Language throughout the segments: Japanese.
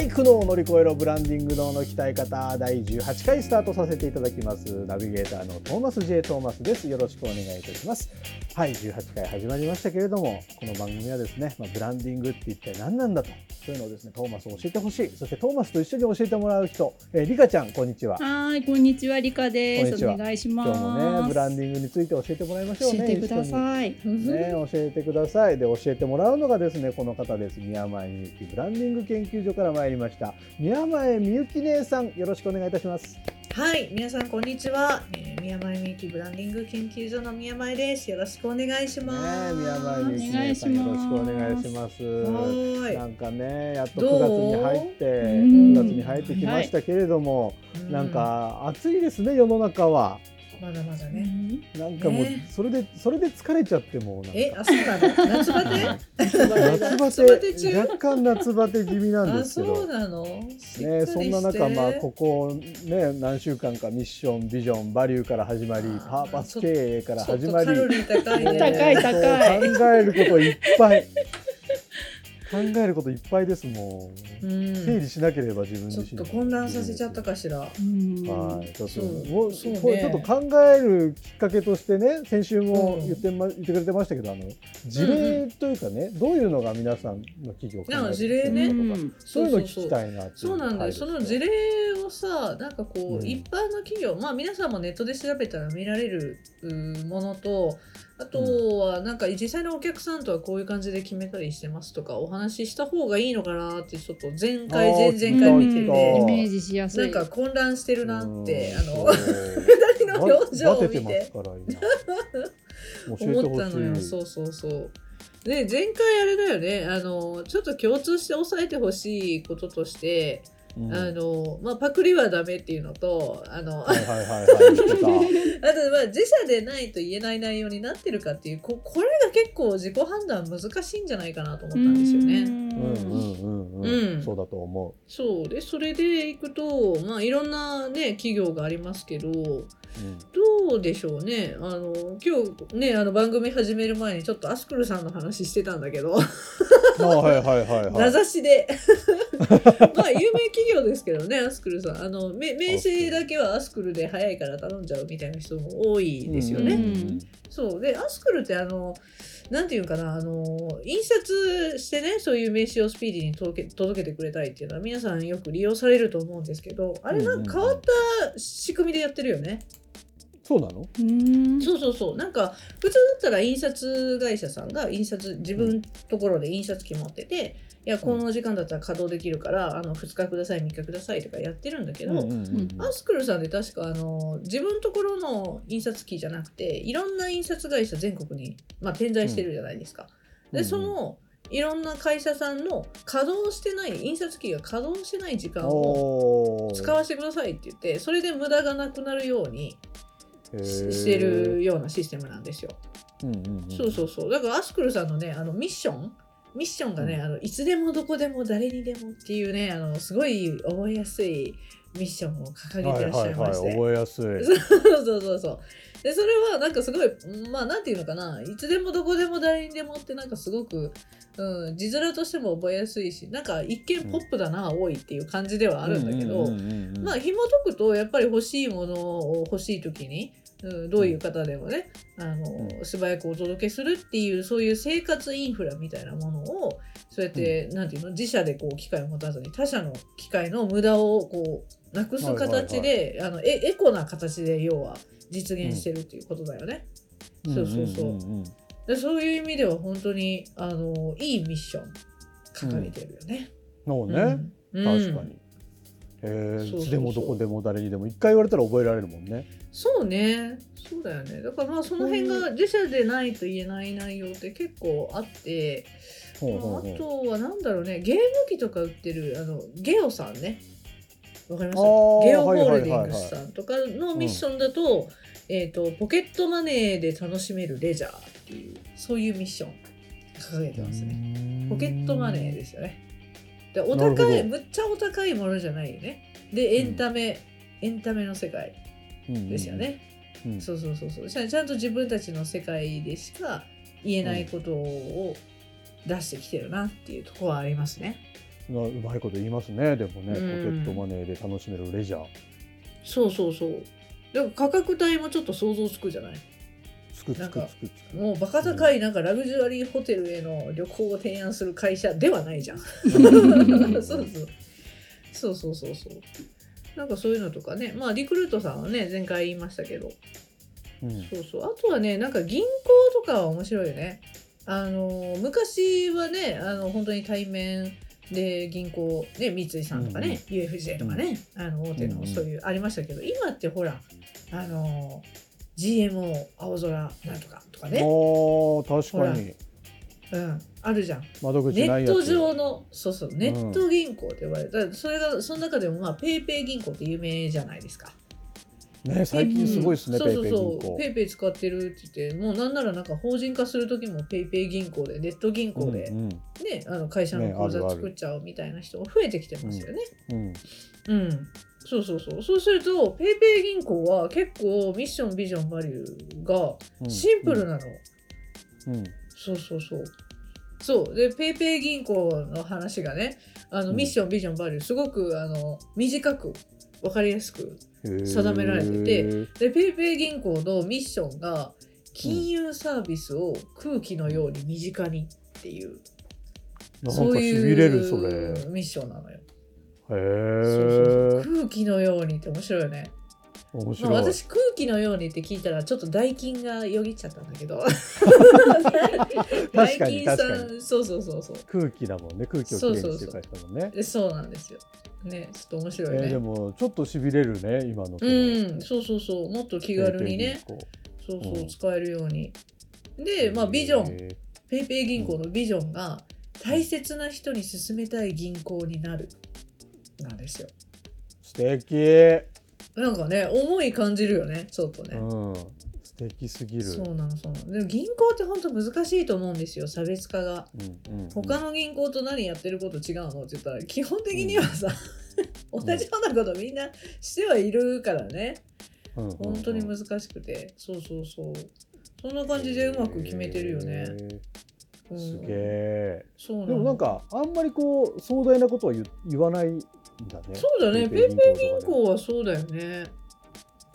い苦悩を乗り越えろブランディング脳の鍛え方第18回スタートさせていただきます。ナビゲーターのトーマス J トーマスです。よろしくお願いいたします。はい18回始まりましたけれどもこの番組はですね、まあ、ブランディングって一体何なんだと。そういうのをですねトーマスを教えてほしい。そしてトーマスと一緒に教えてもらう人、えー、リカちゃんこんにちは。はいこんにちはリカです。お願いします。今日もねブランディングについて教えてもらいましょうね。教えてください。ね教えてください。で教えてもらうのがですねこの方です。宮前みゆきブランディング研究所から参りました宮前みゆき姉さんよろしくお願いいたしますはい、皆さんこんにちは。えー、宮前みゆきブランディング研究所の宮前です。よろしくお願いします。ね、宮前みゆき姉さんよろしくお願いします。はいなんかね、やっと9月に入って9月に入ってきましたけれども、はい、なんか暑いですね世の中は。まだまだね。なんかもうそれで、それで疲れちゃってもうえ、あ、そうなの？夏バテ？夏バテ？若干夏バテ気味なんですけど。そうなの？ね、そんな中、まあ、ここね、何週間かミッション、ビジョン、バリューから始まり、パーパス経営から始まり。カロリー高い、ね。高い高い。考えることいっぱい。考えることいっぱいですもん。うん、整理しなければ自分自身。ちょっと混乱させちゃったかしら。はい、ちょっともうそう、ね、ちょっと考えるきっかけとしてね、先週も言ってま、言ってくれてましたけど、あの事例というかね、どういうのが皆さんの企業考え事例ね、そういうの聞きたいなそうなんだよ。その事例をさ、なんかこう、一般の企業、まあ皆さんもネットで調べたら見られるものと。あとはなんか実際のお客さんとはこういう感じで決めたりしてますとかお話しした方がいいのかなってちょっと前回前々回見ててイメージしやすい。なんか混乱してるなってあの二人の表情を見て思ったのよそうそうそうで前回あれだよね。あのちょっと共通して押さえてほしいこととしてうん、あのまあ、パクリはダメっていうのとあの あとまあ自社でないと言えない内容になってるかっていうここれが結構自己判断難しいんじゃないかなと思ったんですよね。うん。そうだと思う。そうでそれでいくと、まあ、いろんな、ね、企業がありますけど、うん、どうでしょうね。あの今日ねあの番組始める前にちょっとアスクルさんの話してたんだけど名指しで。まあ有名企業ですけどねアスクルさん。あの名刺だけはアスクルで早いから頼んじゃうみたいな人も多いですよね。うん、そう。でアスクルってあのなんていうかな、あの、印刷してね、そういう名刺をスピーディーに届け届けてくれたりっていうのは皆さんよく利用されると思うんですけど、あれなんか変わった仕組みでやってるよね。そうなの？そうそうそう。なんか、普通だったら印刷会社さんが印刷、自分ところで印刷機持ってて、いや、この時間だったら稼働できるから、あの、2日ください、3日くださいとかやってるんだけど、うんうんうんアスクルさんで確か、あの、自分ところの印刷機じゃなくて、いろんな印刷会社全国に、まあ、点在してるじゃないですか。うん、で、その、いろんな会社さんの稼働してない印刷機が稼働してない時間を使わせてくださいって言ってそれで無駄がなくなるようにしてるようなシステムなんですよ。うんうんうん、そうそうそう。だからアスクルさんのねあのミッション。ミッションがね、うん、あのいつでもどこでも誰にでもっていうねあのすごい覚えやすいミッションを掲げてらっしゃいまして、覚えやすい。そうそうそうでそれはなんかすごいまあなんていうのかないつでもどこでも誰にでもってなんかすごく、うん、字面としても覚えやすいしなんか一見ポップだな、うん、多いっていう感じではあるんだけどまあ紐解くとやっぱり欲しいものを欲しい時にうん、どういう方でもね、あの、素早くお届けするっていう、そういう生活インフラみたいなものを、そうやって、うん、なんていうの、自社でこう、機械を持たずに、他社の機械の無駄をこう、なくす形で、あのエ、エコな形で、要は、実現してるっていうことだよね。うん、そうそうそう。でそういう意味では本当にあのいいミッション掲げてるよね。そうね、うん。確かに。えー、いつでもどこでも誰にでも一回言われたら覚えられるもんね。そうね。そうだよね。だからまあその辺が自社でないと言えない内容って結構あって、まああとはなんだろうね。ゲーム機とか売ってるあのゲオさんねわかりますゲオホールディンはいはいはいはいグスさんとかのミッションだと,、えー、とポケットマネーで楽しめるレジャーっていうそういうミッション掲げてますね。ポケットマネーですよね。でお高いむっちゃお高いものじゃないよね。でエンタメ、エンタメの世界ですよね、うん。うんそうそうそうそう。ちゃんちゃんと自分たちの世界でしか言えないことを出してきてるなっていうところはありますね。なうまいこと言いますね。でもね、ポケうんットマネーで楽しめるレジャー。そうそうそう。だから価格帯もちょっと想像つくじゃない？つくつくつくつく。もうバカ高いなんかラグジュアリーホテルへの旅行を提案する会社ではないじゃん。そうそう。そうそうそうそう。なんかそういうのとかね、まあリクルートさんはね、前回言いましたけど、うんそうそう。あとはね、なんか銀行とかは面白いよね。あの、昔はね、あの、本当に対面で銀行、ね、三井さんとかね、UFJ とかね、あの、大手うんうんのそういう、ありましたけど、今ってほら、あの、GMO 青空なんとかとかね、確かにうん、あるじゃん。窓口ネッないやつ。ト上の、そうそう、ネット銀行って呼ばれた、それが、その中でも、まあ、ペイペイ銀行って有名じゃないですか。ね最近すごいですね、そうそうペイペイ銀そう、行ペ。イペイ使ってるって言って、もうなんならなんか法人化する時もペイペイ銀行で、ネット銀行で、うんうんね、あの会社の口座作っちゃうみたいな人が増えてきてますよね。うんうん。そうそうそう。そうすると、 PayPay銀行は結構ミッション、ビジョン、バリューがうんシンプルなの。うんそうそうそう。そう。で、 PayPay銀行の話がね、あのうんミッション、ビジョン、バリュー、すごくあの短く、わかりやすく。定められててで、 PayPay銀行のミッションが、金融サービスを空気のように身近にっていう、なんそうい。うミッションなのよ。へそうそうそうえ。空気のようにって面白いよね。まあ、面白い。私空気のようにって聞いたらちょっと代金がよぎっちゃったんだけど代金さんそうそうそうそう空気だもんね。空気をきれいにしてる会社だもんね。でそうなんですよねちょっと面白いね、えーでもちょっとしびれるね今のうんそうそうそう。もっと気軽にね。そうそう、うん。使えるように。でまあビジョン。へペイペイ銀行のビジョンが大切な人に勧めたい銀行になる。なんですよ。ー素敵。なんかね思い感じるよねちょっとね、うん素敵すぎる。そうなのそうなの。でも銀行って本当難しいと思うんですよ差別化が。うんうん他の銀行と何やってること違うのって言ったら基本的にはさ、同じようなことみんなしてはいるからね。うんうん本当に難しくて。そうそうそう。そんな感じでうまく決めてるよね、すげえそうでもなんかあんまりこう壮大なことは言言わないんだね。そうだね。ペイペイ銀行はそうだよね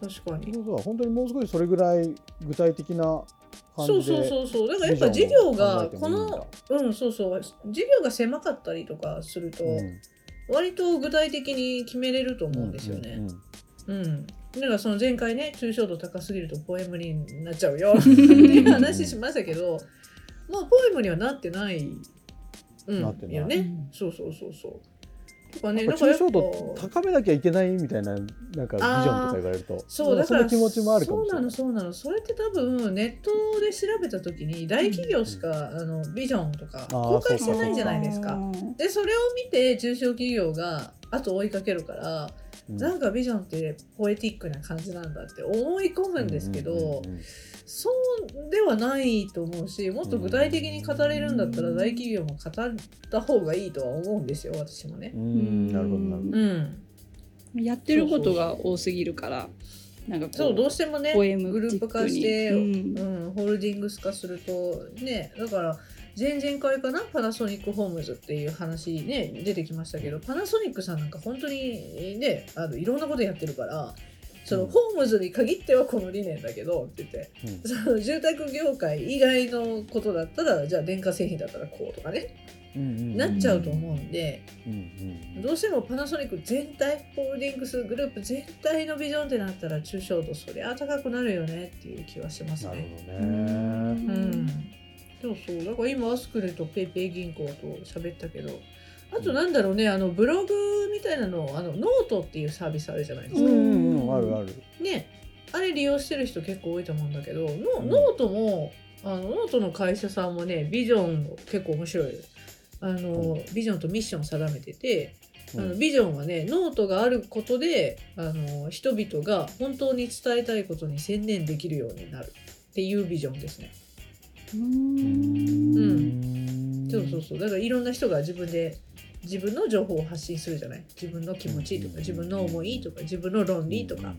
確かに。そうそう本当にもう少しそれぐらい具体的な感そうじでそうそうそうだからやっぱ事業がこのうん。そうそう。事業が狭かったりとかすると、うん。割と具体的に決めれると思うんですよね。うん、だからその前回ね抽象度高すぎるとポエムになっちゃうよ。っていう話しましたけどまあポエムにはなってない、うん、なってない。よね、うん。そうそうそうそうとかねやっぱ抽象度高めなきゃいけないみたいななんかビジョンとか言われると。そうだから気持ちもあるそうなのそうなのそれって多分ネットで調べた時に大企業しか、あのビジョンとか公開してないじゃないですか。うんでそれを見て中小企業が後追いかけるからうん。なんかビジョンってポエティックな感じなんだって思い込むんですけど、うんうんうんうん。そうではないと思うしもっと具体的に語れるんだったら大企業も語った方がいいとは思うんですよ私もね。うんなるほどなるほど。うん、やってることが多すぎるからなんかこうそうどうしてもねポエムグループ化して、チうックにんホールディングス化するとねだから前々回かな？パナソニックホームズっていう話ね出てきましたけどパナソニックさんなんか本当にねあのいろんなことやってるからそのうん。ホームズに限ってはこの理念だけどって言ってその住宅業界以外のことだったらじゃあ電化製品だったらこうとかねなっちゃうと思うんで、うんうんどうしてもパナソニック全体ホールディングスグループ全体のビジョンってなったら抽象度そりゃ高くなるよねっていう気はしますなるね。ほどね。うん、そうそう。だから今アスクルと PayPay銀行と喋ったけど。あとなんだろうねあのブログみたいなのあのノートっていうサービスあるじゃないですか。うんうんうんあるある。ね。あれ利用してる人結構多いと思うんだけどノ,、うん。ノートもあのノートの会社さんもねビジョン結構面白い。あの、ビジョンとミッションを定めてて、あのビジョンはねノートがあることであの人々が本当に伝えたいことに専念できるようになるっていうビジョンですね。うん。そうそうそう。だからいろんな人が自分で自分の情報を発信するじゃない？自分の気持ちとか自分の思いとか自分の論理とか、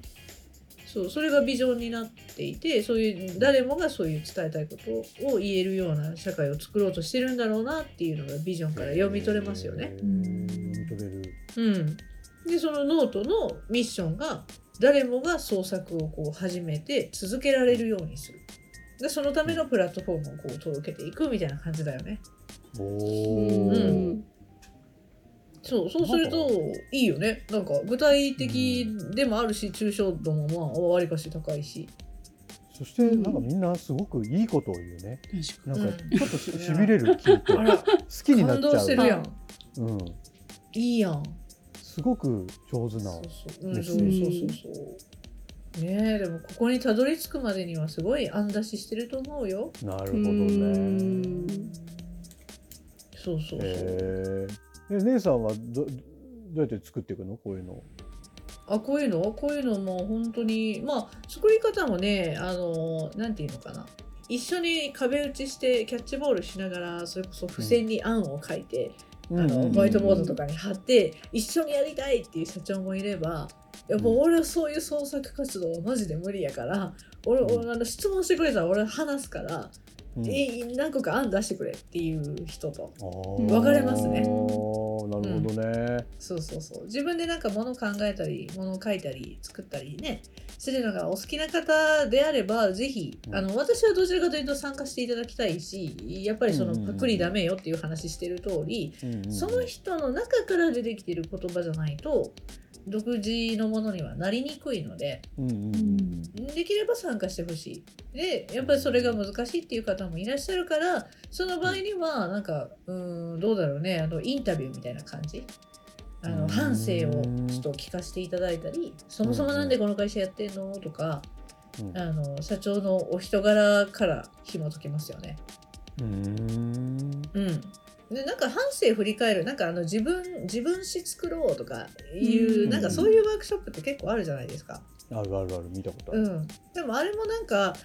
そうそれがビジョンになっていてそういう誰もがそういう伝えたいことを言えるような社会を作ろうとしてるんだろうなっていうのがビジョンから読み取れますよね。うん、でそのノートのミッションが誰もが創作をこう始めて続けられるようにする。でそのためのプラットフォームをこう届けていくみたいな感じだよね。おうお。んそうそうするといいよね。なんか具体的でもあるし抽象度もまあわりかし高いし。そしてなんかみんなすごくいいことを言うね。なんかうんちょっとししびれる聞いてあら好きになっ感動ちゃう。してるやん。うん。いいやん。すごく上手なそう。そう、うん、でそうすねそうそうそう。ねえでもここにたどり着くまでにはすごい案出ししてると思うよ。うなるほどんね。そうそうそう。へえ。え姉さんはどどうやって作っていくの？こういうの。あこういうの？こういうのも本当にまあ作り方もねあのなんていうのかな一緒に壁打ちしてキャッチボールしながらそれこそ付箋に案を書いて、あのホワイトボードとかに貼って一緒にやりたいっていう社長もいればやっぱ俺はそういう創作活動はマジで無理やから俺,、うん。俺あの質問してくれたら俺話すから、うん。え何個か案出してくれっていう人と分かれますね。なるほどね。そうそうそう。自分でなんか物考えたり物を書いたり作ったりねするのがお好きな方であればぜひうん。あの私はどちらかというと参加していただきたいしやっぱりそのうんうんうん。パクリダメよっていう話してる通りうんうん。その人の中から出てきてる言葉じゃないと独自のものにはなりにくいのでうんうんうん。できれば参加してほしい。でやっぱりそれが難しいっていう方もいらっしゃるからその場合にはなんかうーんどうだろうね。あのインタビューみたいな感じ。あうん。の反省をちょっと聞かせていただいたりそもそもなんでこの会社やってんの？とかうん。あの社長のお人柄から紐解けますよね。うーん。うんでなんか反省振り返るなんかあの自分自分史作ろうとかいう、うんなんかそういうワークショップって結構あるじゃないですか。あるあるある見たことある。うん、でもあれもなんか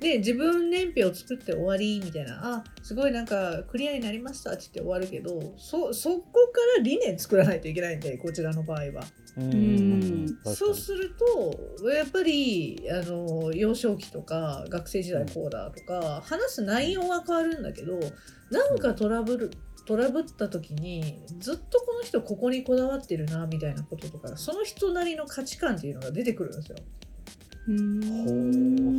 で自分年表を作って終わりみたいなあすごいなんかクリアになりましたって言って終わるけどそそこから理念作らないといけないんでこちらの場合は。ううんそうするとやっぱりあの幼少期とか学生時代こうだとか話す内容は変わるんだけどなんかトラブルトラブった時にずっとこの人ここにこだわってるなみたいなこととかその人なりの価値観っていうのが出てくるんですよ。ほう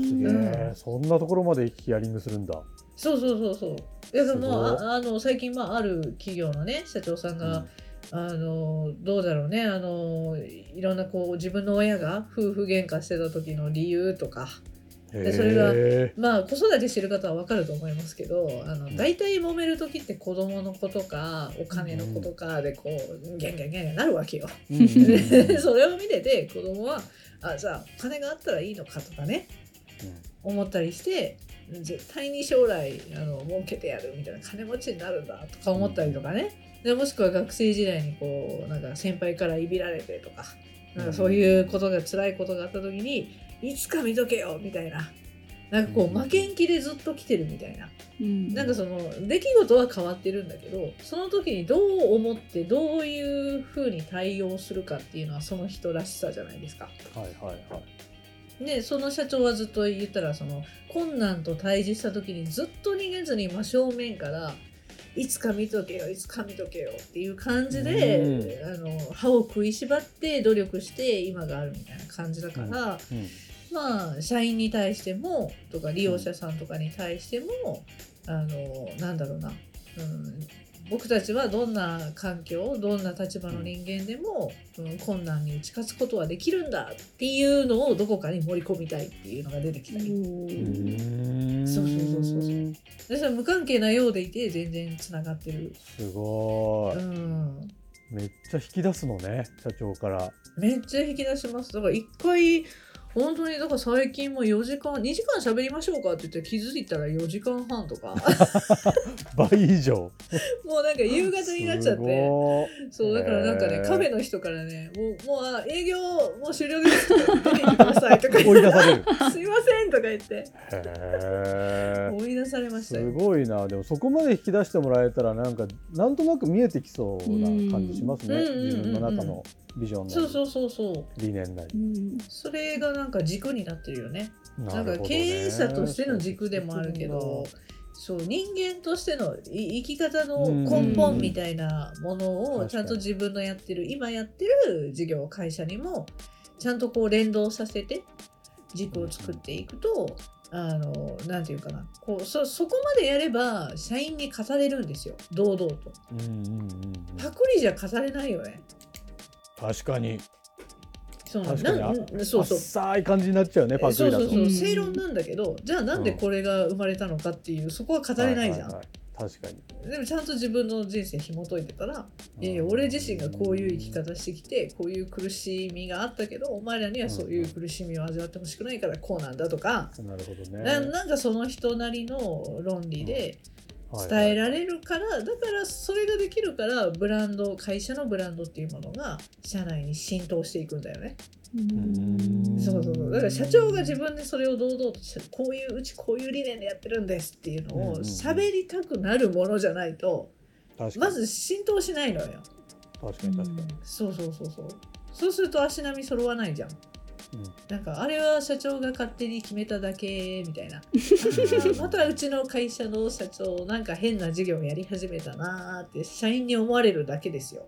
すげえ、うんそんなところまでヒアリングするんだ。そうそうそうそう。いやでもすごいああの最近まあある企業のね社長さんが、あのどうだろうねあのいろんなこう自分の親が夫婦喧嘩してた時の理由とかうんでそれがへまあ子育てしてる方は分かると思いますけどあのん。大体揉める時って子供の子とかお金の子とかでこうギャンギャンギャンギャンなるわけよ。でそれを見てて子供はあじゃあお金があったらいいのかとかね思ったりして絶対に将来あの儲けてやるみたいな金持ちになるんだとか思ったりとかね、でもしくは学生時代にこうなんか先輩からいびられてとかなんかそういうことが辛いことがあった時にいつか見とけよみたいな。なんかこううん。負けん気でずっと来てるみたいな。うん。なんかその出来事は変わってるんだけどその時にどう思ってどういうふうに対応するかっていうのはその人らしさじゃないですか。はいはいはい。でその社長はずっと言ったらその困難と対峙した時にずっと逃げずに真正面からいつか見とけよいつか見とけよっていう感じで、あの歯を食いしばって努力して今があるみたいな感じだから、うんまあ社員に対してもとか利用者さんとかに対しても、あのなんだろうな、うん、僕たちはどんな環境どんな立場の人間でも、うん、困難に打ち勝つことはできるんだっていうのをどこかに盛り込みたいっていうのが出てきたり、うん。そうそうそうそうでそれは無関係なようでいて全然つながってる、すごい、うん、めっちゃ引き出すのね社長から。めっちゃ引き出します。だから一回本当にだから最近も4時間2時間喋りましょうかって言って気づいたら4時間半とか。倍以上。もうなんか夕方になっちゃっすてごそうだからなんかね、カフェの人からねもうもうあ営業もう終了です。とか出ててくださいとかー追い出される。すいませんとか言って。追い出されましたすよごいな。でもそこまで引き出してもらえたらなんかなんとなく見えてきそうな感じしますね、うん。自分の中のビジョンなりそうそうそうそう。理念なり、それがなんか軸になってるよね。なんかるほどね。経営者としての軸でもあるけどそう人間としてのい生き方の根本みたいなものうんをちゃんと自分のやってる今やってる事業会社にもちゃんとこう連動させて軸を作っていくとあのなんていうかな。こうそそこまでやれば社員に語れるんですよ。堂々と。うんうんうんうん。パクリじゃ語れないよね確かに。そうそうそう。浅い感じになっちゃうねパクリだと。そうそうそう。うん。正論なんだけどじゃあなんでこれが生まれたのかっていうそこは語れないじゃん、はははい。確かに。でもちゃんと自分の人生紐解いてたらいやいや俺自身がこういう生き方してきてこういう苦しみがあったけどお前らにはそういう苦しみを味わってほしくないからこうなんだとか、なるほどね。ななんかその人なりの論理ではい伝えられるから、だからそれができるからブランド会社のブランドっていうものが社内に浸透していくんだよね。んそうそうそうだから社長が自分でそれを堂々としこういううちこういう理念でやってるんですっていうのを喋りたくなるものじゃないとまず浸透しないのよ。確かに確かに、そうそうそうそう。そうすると足並み揃わないじゃん。なんかあれは社長が勝手に決めただけみたいな。またうちの会社の社長なんか変な事業やり始めたなーって社員に思われるだけですよ。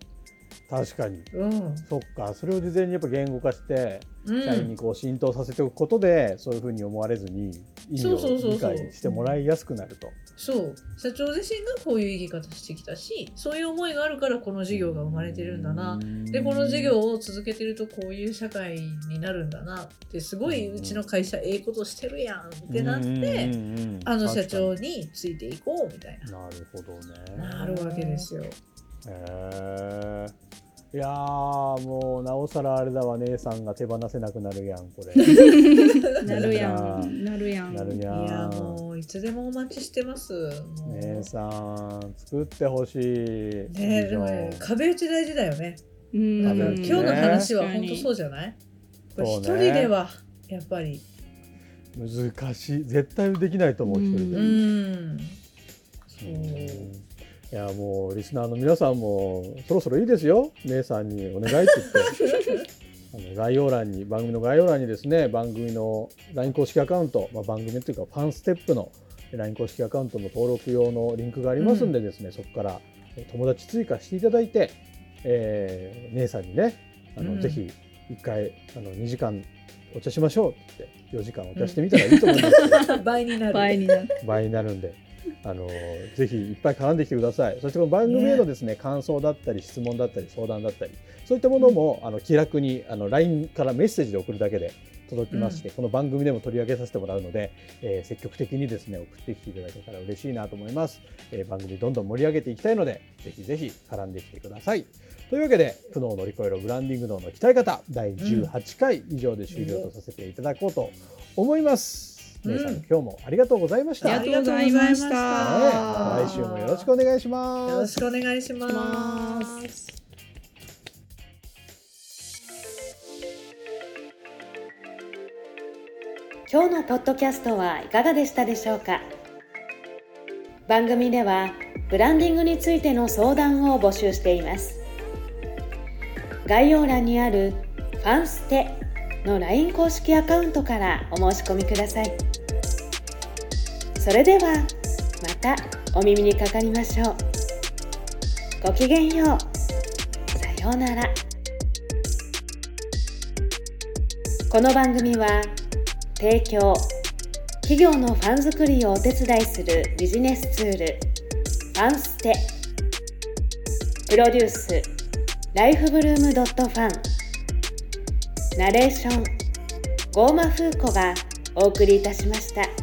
確かにうん。そっかそれを事前にやっぱ言語化してうん、社員にこう浸透させておくことで、そういうふうに思われずに意味をそうそうそうそう理解してもらいやすくなると。そう社長自身がこういう生き方してきたしそういう思いがあるからこの事業が生まれてるんだなでこの事業を続けてるとこういう社会になるんだなってすごいうちの会社ええことしてるやんってなってあの社長確についていこうみたいかになるほどね。ななるわけですよ。へえいやーもうなおさらあれだわ姉さんが手放せなくなるやんこれ。なるやん。なるやん。なるやん。いやもういつでもお待ちしてます。姉さん作ってほしい。ねでも壁打ち大事だよね。うん今日の話は本当そうじゃない？これ一人ではやっぱり。難しい絶対できないと思う一人で。うん。そう。いやもうリスナーの皆さんもそろそろいいですよ姉さんにお願いって言って 概要欄に番組の概要欄にですね番組の LINE 公式アカウント、まあ、番組というかファンステップの LINE 公式アカウントの登録用のリンクがありますんでですね、そこから友達追加していただいて、えー姉さんにねあの、うんぜひ一回あの2時間お茶しましょうって言って4時間お茶してみたらいいと思いますよ、倍になる。倍になる。倍になるんで、あのぜひいっぱい絡んできてください。そしてこの番組へのですね感想だったり質問だったり相談だったりそういったものも、あの気楽にあの LINE からメッセージで送るだけで届きまして、この番組でも取り上げさせてもらうので、えー積極的にですね送ってきていただけたら嬉しいなと思います、えー番組どんどん盛り上げていきたいのでぜひぜひ絡んできてください。というわけで「苦悩を乗り越えろブランディング脳の鍛え方」第18回以上で終了とさせていただこうと思います。うん皆さん今日もありがとうございました。ありがとうございました。はい、来週もよろしくお願いします。よろしくお願いします。今日のポッドキャストはいかがでしたでしょうか？番組ではブランディングについての相談を募集しています概要欄にある「ファンステ」の LINE 公式アカウントからお申し込みください。それではまたお耳にかかりましょう。ごきげんよう。さようなら。この番組は提供企業のファン作りをお手伝いするビジネスツールファンステ。プロデュースライフブルームドットファン。ナレーションゴーマフーコがお送りいたしました。